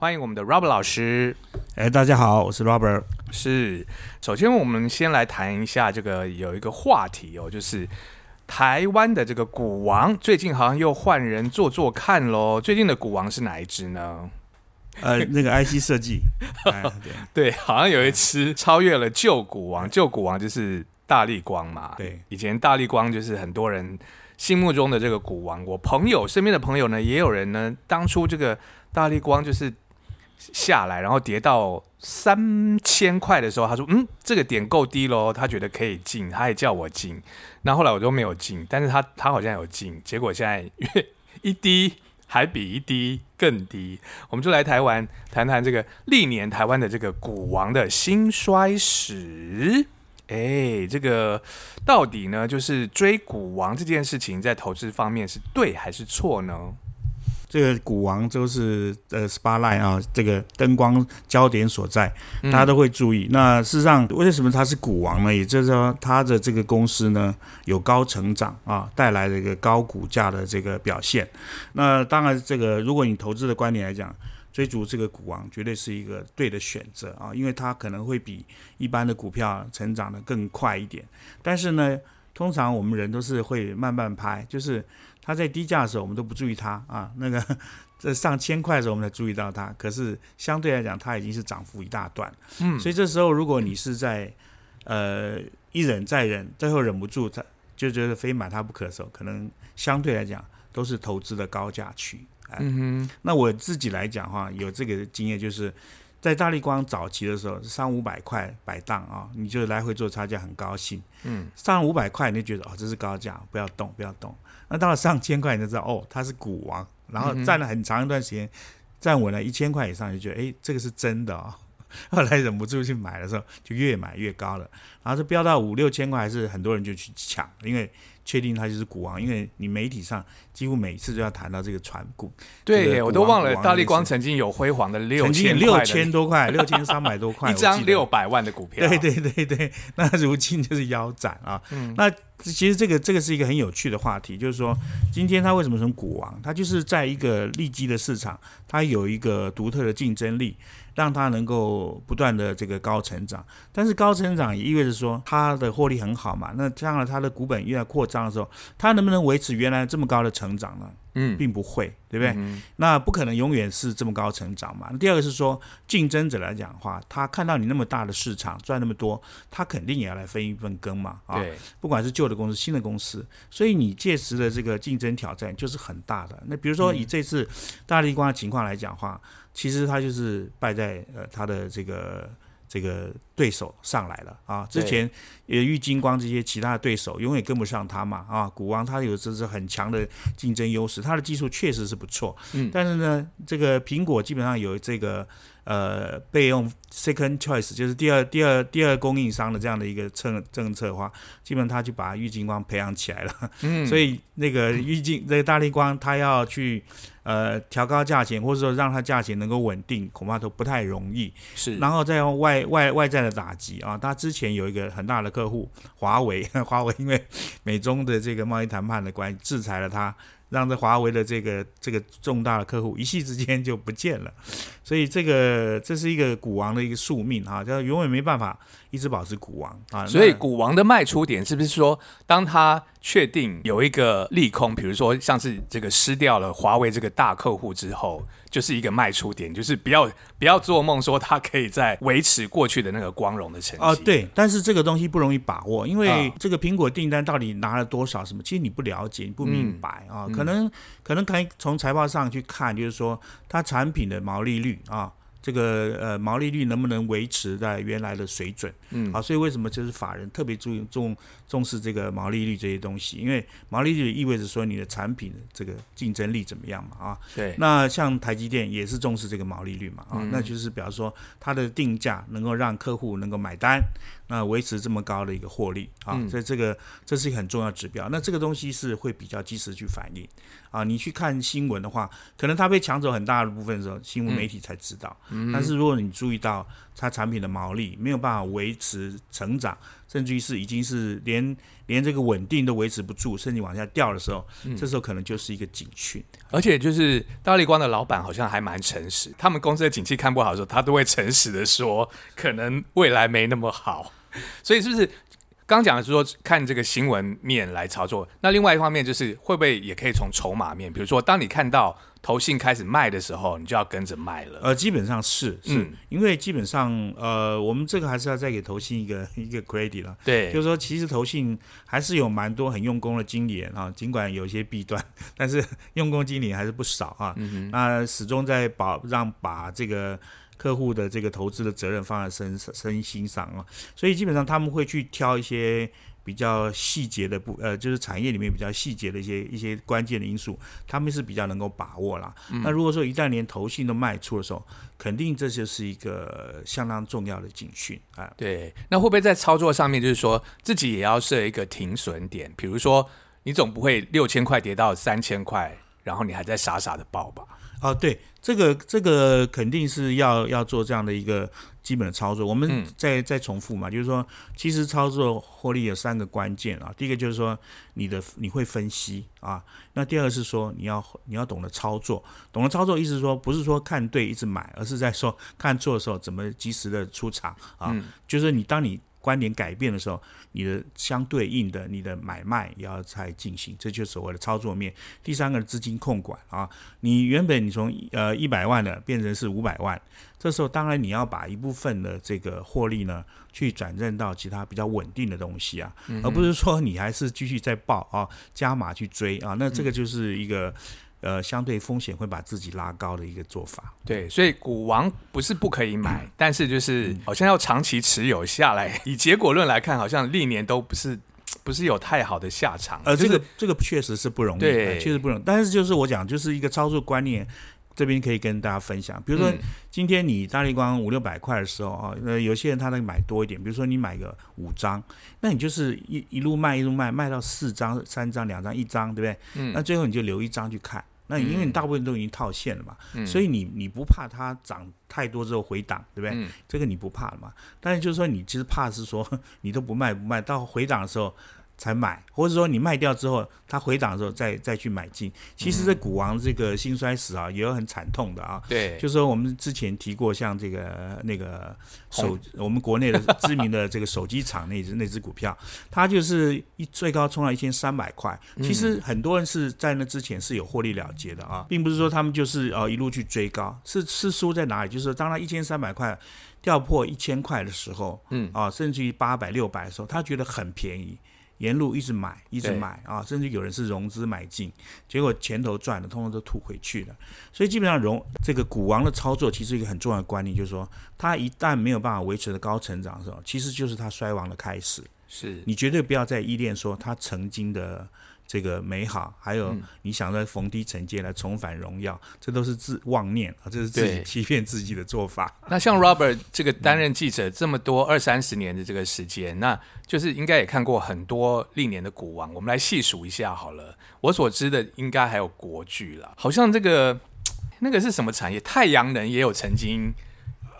欢迎我们的 Robert 老师。哎，大家好，我是 Robert。是，首先我们先来谈一下这个有一个话题哦，就是台湾的这个股王最近好像又换人做做看喽。最近的股王是哪一只呢？呃，那个 IC 设计，对，好像有一只超越了旧股王。旧股王就是大力光嘛。对，以前大力光就是很多人心目中的这个股王。我朋友身边的朋友呢，也有人呢，当初这个大力光就是。下来，然后跌到三千块的时候，他说：“嗯，这个点够低喽，他觉得可以进，他也叫我进。那后来我都没有进，但是他他好像有进，结果现在越一低还比一低更低。我们就来台湾谈谈这个历年台湾的这个股王的兴衰史。哎，这个到底呢，就是追股王这件事情，在投资方面是对还是错呢？”这个股王就是呃 spotlight 啊，这个灯光焦点所在，大家都会注意。那事实上，为什么它是股王呢？也就是说，它的这个公司呢有高成长啊，带来的一个高股价的这个表现。那当然，这个如果你投资的观点来讲，追逐这个股王绝对是一个对的选择啊，因为它可能会比一般的股票成长的更快一点。但是呢，通常我们人都是会慢慢拍，就是。它在低价的时候，我们都不注意它啊。那个在上千块的时候，我们才注意到它。可是相对来讲，它已经是涨幅一大段。嗯，所以这时候如果你是在呃一忍再忍，最后忍不住，他就觉得非买它不可的时候，可能相对来讲都是投资的高价区。嗯哼。那我自己来讲哈，有这个经验，就是在大力光早期的时候，三五百块摆档啊，你就来回做差价，很高兴。嗯。上五百块，你就觉得哦，这是高价，不要动，不要动。那到了上千块，你就知道哦，它是股王，然后站了很长一段时间，站稳了一千块以上，就觉得哎，这个是真的哦。后来忍不住去买的时候，就越买越高了，然后就飙到五六千块，还是很多人就去抢，因为确定他就是股王，因为你媒体上几乎每次都要谈到这个传股。对，我都忘了大力光曾经有辉煌的六千六千多块，六千三百多块，一张六百万的股票。对对对对，那如今就是腰斩啊。嗯，那。其实这个这个是一个很有趣的话题，就是说，今天他为什么成股王？他就是在一个利基的市场，它有一个独特的竞争力，让它能够不断的这个高成长。但是高成长也意味着说，它的获利很好嘛。那将来它的股本越来扩张的时候，它能不能维持原来这么高的成长呢？嗯，并不会，对不对？那不可能永远是这么高成长嘛。第二个是说，竞争者来讲的话，他看到你那么大的市场赚那么多，他肯定也要来分一份羹嘛。啊，不管是旧的公司、新的公司，所以你届时的这个竞争挑战就是很大的。那比如说以这次大立光的情况来讲话，其实他就是败在呃他的这个。这个对手上来了啊！之前也玉金光这些其他的对手永远跟不上他嘛啊！股王他有这是很强的竞争优势，他的技术确实是不错。嗯，但是呢，这个苹果基本上有这个呃备用 second choice，就是第二第二第二供应商的这样的一个政政策的话，基本上他就把玉金光培养起来了。嗯，所以那个玉金 这个大力光他要去。呃，调高价钱，或者说让它价钱能够稳定，恐怕都不太容易。是，然后再用外外外在的打击啊，他之前有一个很大的客户，华为，华为因为美中的这个贸易谈判的关系，制裁了他。让这华为的这个这个重大的客户一夕之间就不见了，所以这个这是一个股王的一个宿命啊，就永远没办法一直保持股王啊。所以股王的卖出点是不是说，当他确定有一个利空，比如说像是这个失掉了华为这个大客户之后？就是一个卖出点，就是不要不要做梦说他可以在维持过去的那个光荣的成绩啊。对，但是这个东西不容易把握，因为这个苹果订单到底拿了多少什么，其实你不了解，你不明白啊。可能可能可以从财报上去看，就是说它产品的毛利率啊。这个呃毛利率能不能维持在原来的水准？嗯，好，所以为什么就是法人特别注意重重视这个毛利率这些东西？因为毛利率意味着说你的产品这个竞争力怎么样嘛？啊，对。那像台积电也是重视这个毛利率嘛？啊，那就是比方说它的定价能够让客户能够买单，那维持这么高的一个获利啊，所以这个这是一个很重要指标。那这个东西是会比较及时去反映啊。你去看新闻的话，可能它被抢走很大的部分的时候，新闻媒体才知道。但是如果你注意到它产品的毛利没有办法维持成长，甚至于是已经是连连这个稳定都维持不住，甚至往下掉的时候，这时候可能就是一个警讯。而且就是大力光的老板好像还蛮诚实，他们公司的景气看不好的时候，他都会诚实的说，可能未来没那么好。所以是不是刚讲的是说看这个新闻面来操作？那另外一方面就是会不会也可以从筹码面，比如说当你看到投信开始卖的时候，你就要跟着卖了。呃，基本上是是、嗯因为基本上呃，我们这个还是要再给投信一个 一个 credit 了。对，就是说，其实投信还是有蛮多很用功的经理人啊，尽管有一些弊端，但是用功经理还是不少啊。那始终在保让把这个客户的这个投资的责任放在身身心上啊，所以基本上他们会去挑一些比较细节的部呃，就是产业里面比较细节的一些一些关键的因素，他们是比较能够把握啦。那如果说一旦连投信都卖出的时候，肯定这就是一个相当重要的警讯啊。对，那会不会在操作上面，就是说自己也要设一个停损点？比如说，你总不会六千块跌到三千块，然后你还在傻傻的报吧？啊，对，这个这个肯定是要要做这样的一个基本的操作。我们嗯再、再重复嘛，就是说，其实操作获利有三个关键啊。第一个就是说你的你会分析啊，那第二个是说你要你要懂得操作，懂得操作意思是说不是说看对一直买，而是在说看错的时候怎么及时的出场啊。嗯就是你当你观点改变的时候，你的相对应的你的买卖也要再进行，这就是所谓的操作面。第三个资金控管啊，你原本你从呃一百万的变成是五百万，这时候当然你要把一部分的这个获利呢，去转正到其他比较稳定的东西啊，而不是说你还是继续在报啊，加码去追啊，那这个就是一个。呃，相对风险会把自己拉高的一个做法。对，所以股王不是不可以买，但是就是好像要长期持有下来。以结果论来看，好像历年都不是不是有太好的下场。呃，就是这个这个确实是不容易，对呃确实不容易。但是就是我讲，就是一个操作观念，这边可以跟大家分享。比如说，嗯今天你大力光五六百块的时候啊，呃，有些人他能买多一点，比如说你买个五张，那你就是一一路卖一路卖，卖到四张、三张、两张、一张，对不对？嗯那最后你就留一张去看。那因为你大部分都已经套现了嘛，嗯所以你你不怕它涨太多之后回档，对不对？嗯这个你不怕了嘛？但是就是说你其实怕是说 你都不卖不卖，到回档的时候才买，或者说你卖掉之后它回档的时候再再去买进。其实这股王这个兴衰史啊，也有很惨痛的啊。对，就是说我们之前提过，像这个那个手，我们国内的知名的这个手机厂那只那只股票，它就是一最高冲到一千三百块。其实很多人是在那之前是有获利了结的啊，并不是说他们就是呃一路去追高，是是输在哪里？就是当它一千三百块掉破一千块的时候，嗯啊，甚至于八百六百的时候，他觉得很便宜。沿路一直买，一直买啊，甚至有人是融资买进，结果钱头赚的，通通都吐回去了。所以基本上融这个股王的操作，其实一个很重要的观念就是说，它一旦没有办法维持的高成长的时候，其实就是它衰亡的开始。是你绝对不要再依恋说它曾经的这个美好，还有嗯你想在逢低承接来重返荣耀，这都是自妄念啊，这是自己 欺骗自己的做法。那像 Robert 这个担任记者这么多二三十年的这个时间，那就是应该也看过很多历年的股王，我们来细数一下好了。我所知的应该还有国剧了，好像这个那个是什么产业？太阳能也有曾经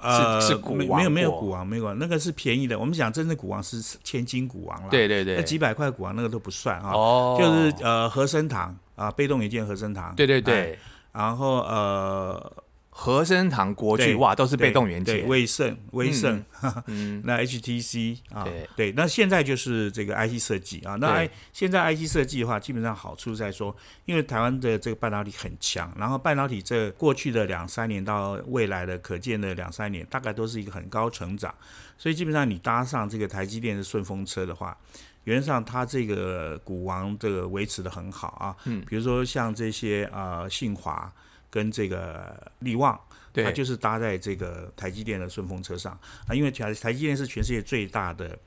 呃，是股王没没有没有过。股王，没有，那个是便宜的。我们讲真正股王是千金股王啦，对对对。那几百块股王那个都不算啊。哦，就是呃和生堂啊，被动元件和生堂，对对哎对，然后呃和生堂、国巨哇都是被动元对件，威盛威盛，嗯，那 HTC 啊对，那现在就是这个 IC 设计啊，那 I 现在 IC 设计的话，基本上好处在说，因为台湾的这个半导体很强，然后半导体这过去的两三年到未来的可见的两三年，大概都是一个很高成长，所以基本上你搭上这个台积电的顺风车的话。原则上，它这个股王这个维持的很好啊，嗯。比如说像这些呃信华跟这个力旺，它，就是搭在这个台积电的顺风车上。啊，因为台台积电是全世界最大的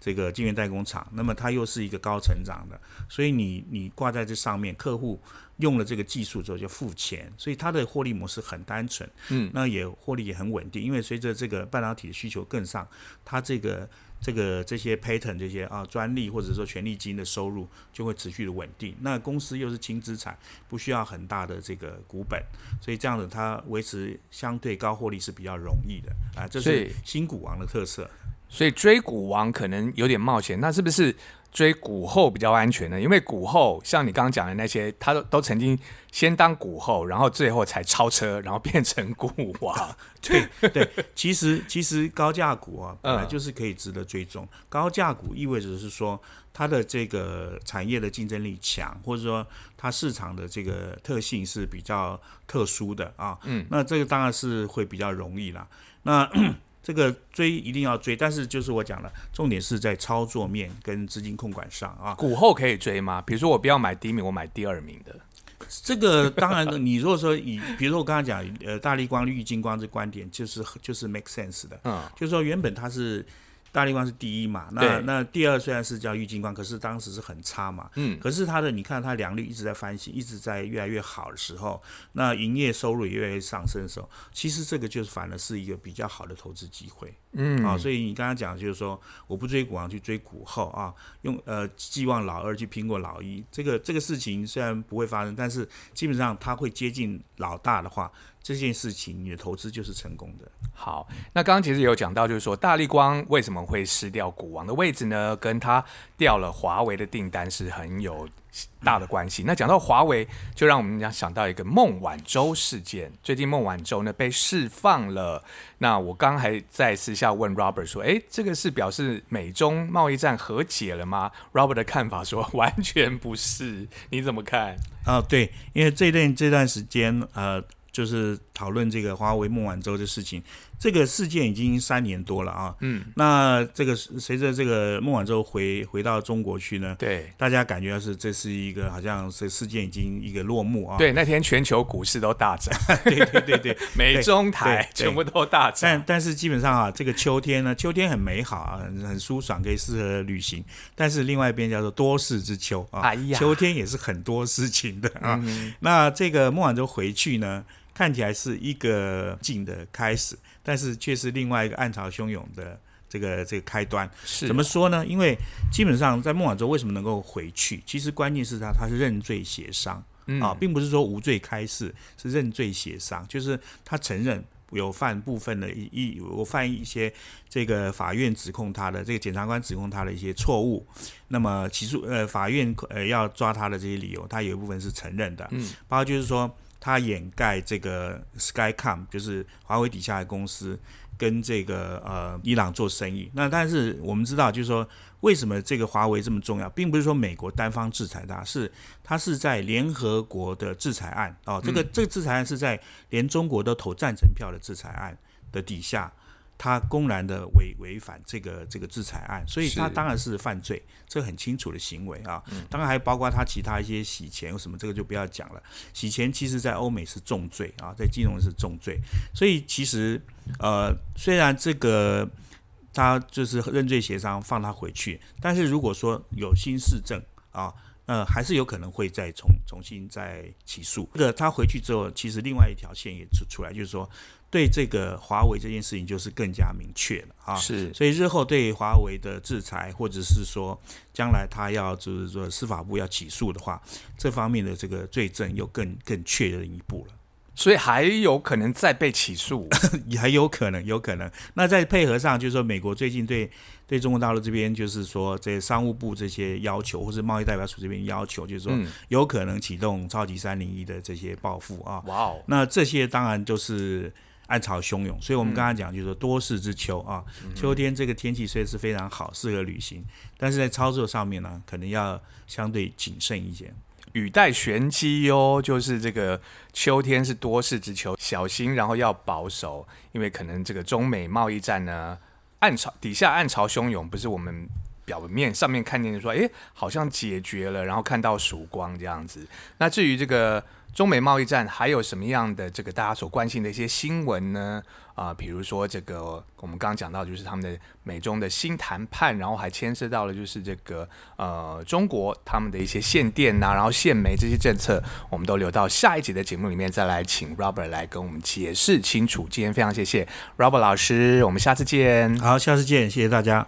这个晶圆代工厂，那么它又是一个高成长的，所以你你挂在这上面，客户用了这个技术之后就付钱，所以它的获利模式很单纯，嗯，那也获利也很稳定，因为随着这个半导体的需求更上，它这个这个这些 patent 这些啊专利或者说权利金的收入就会持续的稳定。那公司又是轻资产，不需要很大的这个股本，所以这样子它维持相对高获利是比较容易的啊，这是新股王的特色。所以追股王可能有点冒险，那是不是追股后比较安全呢？因为股后像你刚刚讲的那些，他都都曾经先当股后，然后最后才超车，然后变成股王。对 对，其实其实高价股啊，本来嗯就是可以值得追踪。高价股意味着是说它的这个产业的竞争力强，或者说它市场的这个特性是比较特殊的啊。嗯，那这个当然是会比较容易啦。那这个追一定要追，但是就是我讲了，重点是在操作面跟资金控管上啊。股后可以追吗？比如说我不要买第一名，我买第二名的。这个当然，你如果说以，比如说我刚才讲，呃，大力光、绿金光这观点，就是就是 make sense 的。嗯，就是说原本它是大力光是第一嘛，那那第二虽然是叫玉金光，可是当时是很差嘛。嗯，可是它的你看它良率一直在翻新，一直在越来越好的时候，那营业收入也越来越上升的时候，其实这个就是反而是一个比较好的投资机会。嗯啊，所以你刚刚讲就是说，我不追股王去追股后啊，用呃寄望老二去拼过老一，这个这个事情虽然不会发生，但是基本上它会接近老大的话，这件事情你的投资就是成功的。好，那刚刚其实有讲到，就是说大力光为什么会失掉股王的位置呢？跟他掉了华为的订单是很有大的关系。那讲到华为，就让我们想想到一个孟晚舟事件。最近孟晚舟呢被释放了，那我刚还在私下问 Robert 说，诶，这个是表示美中贸易战和解了吗？Robert 的看法说完全不是，你怎么看？啊，对，因为这段这段时间，呃，就是讨论这个华为孟晚舟的事情，这个事件已经三年多了啊。嗯，那这个随着这个孟晚舟回回到中国去呢，对大家感觉是这是一个好像是事件已经一个落幕啊。对，那天全球股市都大涨，对对对对。美中台全部都大涨但。但是基本上啊，这个秋天呢，秋天很美好啊，很很舒爽，可以适合旅行。但是另外一边叫做多事之秋啊，哎呀秋天也是很多事情的啊。嗯那这个孟晚舟回去呢，看起来是一个静的开始，但是却是另外一个暗潮汹涌的这个这个开端。是怎么说呢？因为基本上在孟晚舟为什么能够回去，其实关键是他他是认罪协商。嗯啊，并不是说无罪开释，是认罪协商，就是他承认有犯部分的一一有犯一些这个法院指控他的这个检察官指控他的一些错误，那么起诉呃法院呃要抓他的这些理由，他有一部分是承认的，嗯，包括就是说他掩盖这个 Skycom 就是华为底下的公司。跟这个呃伊朗做生意，那但是我们知道，就是说为什么这个华为这么重要，并不是说美国单方制裁它，是它是在联合国的制裁案哦，这个这个制裁案是在连中国都投赞成票的制裁案的底下，他公然的违违反这个这个制裁案，所以他当然是犯罪，这很清楚的行为啊。当然还包括他其他一些洗钱什么，这个就不要讲了。洗钱其实在欧美是重罪啊，在金融是重罪，所以其实呃，虽然这个他就是认罪协商放他回去，但是如果说有新事证啊。呃，还是有可能会再重重新再起诉。这个他回去之后，其实另外一条线也出出来，就是说对这个华为这件事情就是更加明确了啊。是所以日后对华为的制裁，或者是说将来他要就是说司法部要起诉的话，这方面的这个罪证又更更确认一步了。所以还有可能再被起诉。也还有可能，有可能。那再配合上，就是说，美国最近对对中国大陆这边，就是说，这商务部这些要求，或是贸易代表处这边要求，就是说，嗯，有可能启动超级三零一的这些报复啊。哇哦，那这些当然就是暗潮汹涌，所以我们刚刚讲，就是说多事之秋啊，秋天这个天气虽然是非常好，适合旅行，但是在操作上面呢，可能要相对谨慎一些。语带玄机哟，就是这个秋天是多事之秋，小心，然后要保守，因为可能这个中美贸易战呢，暗潮底下暗潮汹涌，不是我们表面上面看见说，哎，好像解决了，然后看到曙光这样子。那至于这个中美贸易战还有什么样的这个大家所关心的一些新闻呢？啊，比如说这个我们刚刚讲到，就是他们的美中的新谈判，然后还牵涉到了就是这个呃中国他们的一些限电呐，然后限煤这些政策，我们都留到下一集的节目里面再来请 Robert 来跟我们解释清楚。今天非常谢谢 Robert 老师，我们下次见。好，下次见，谢谢大家。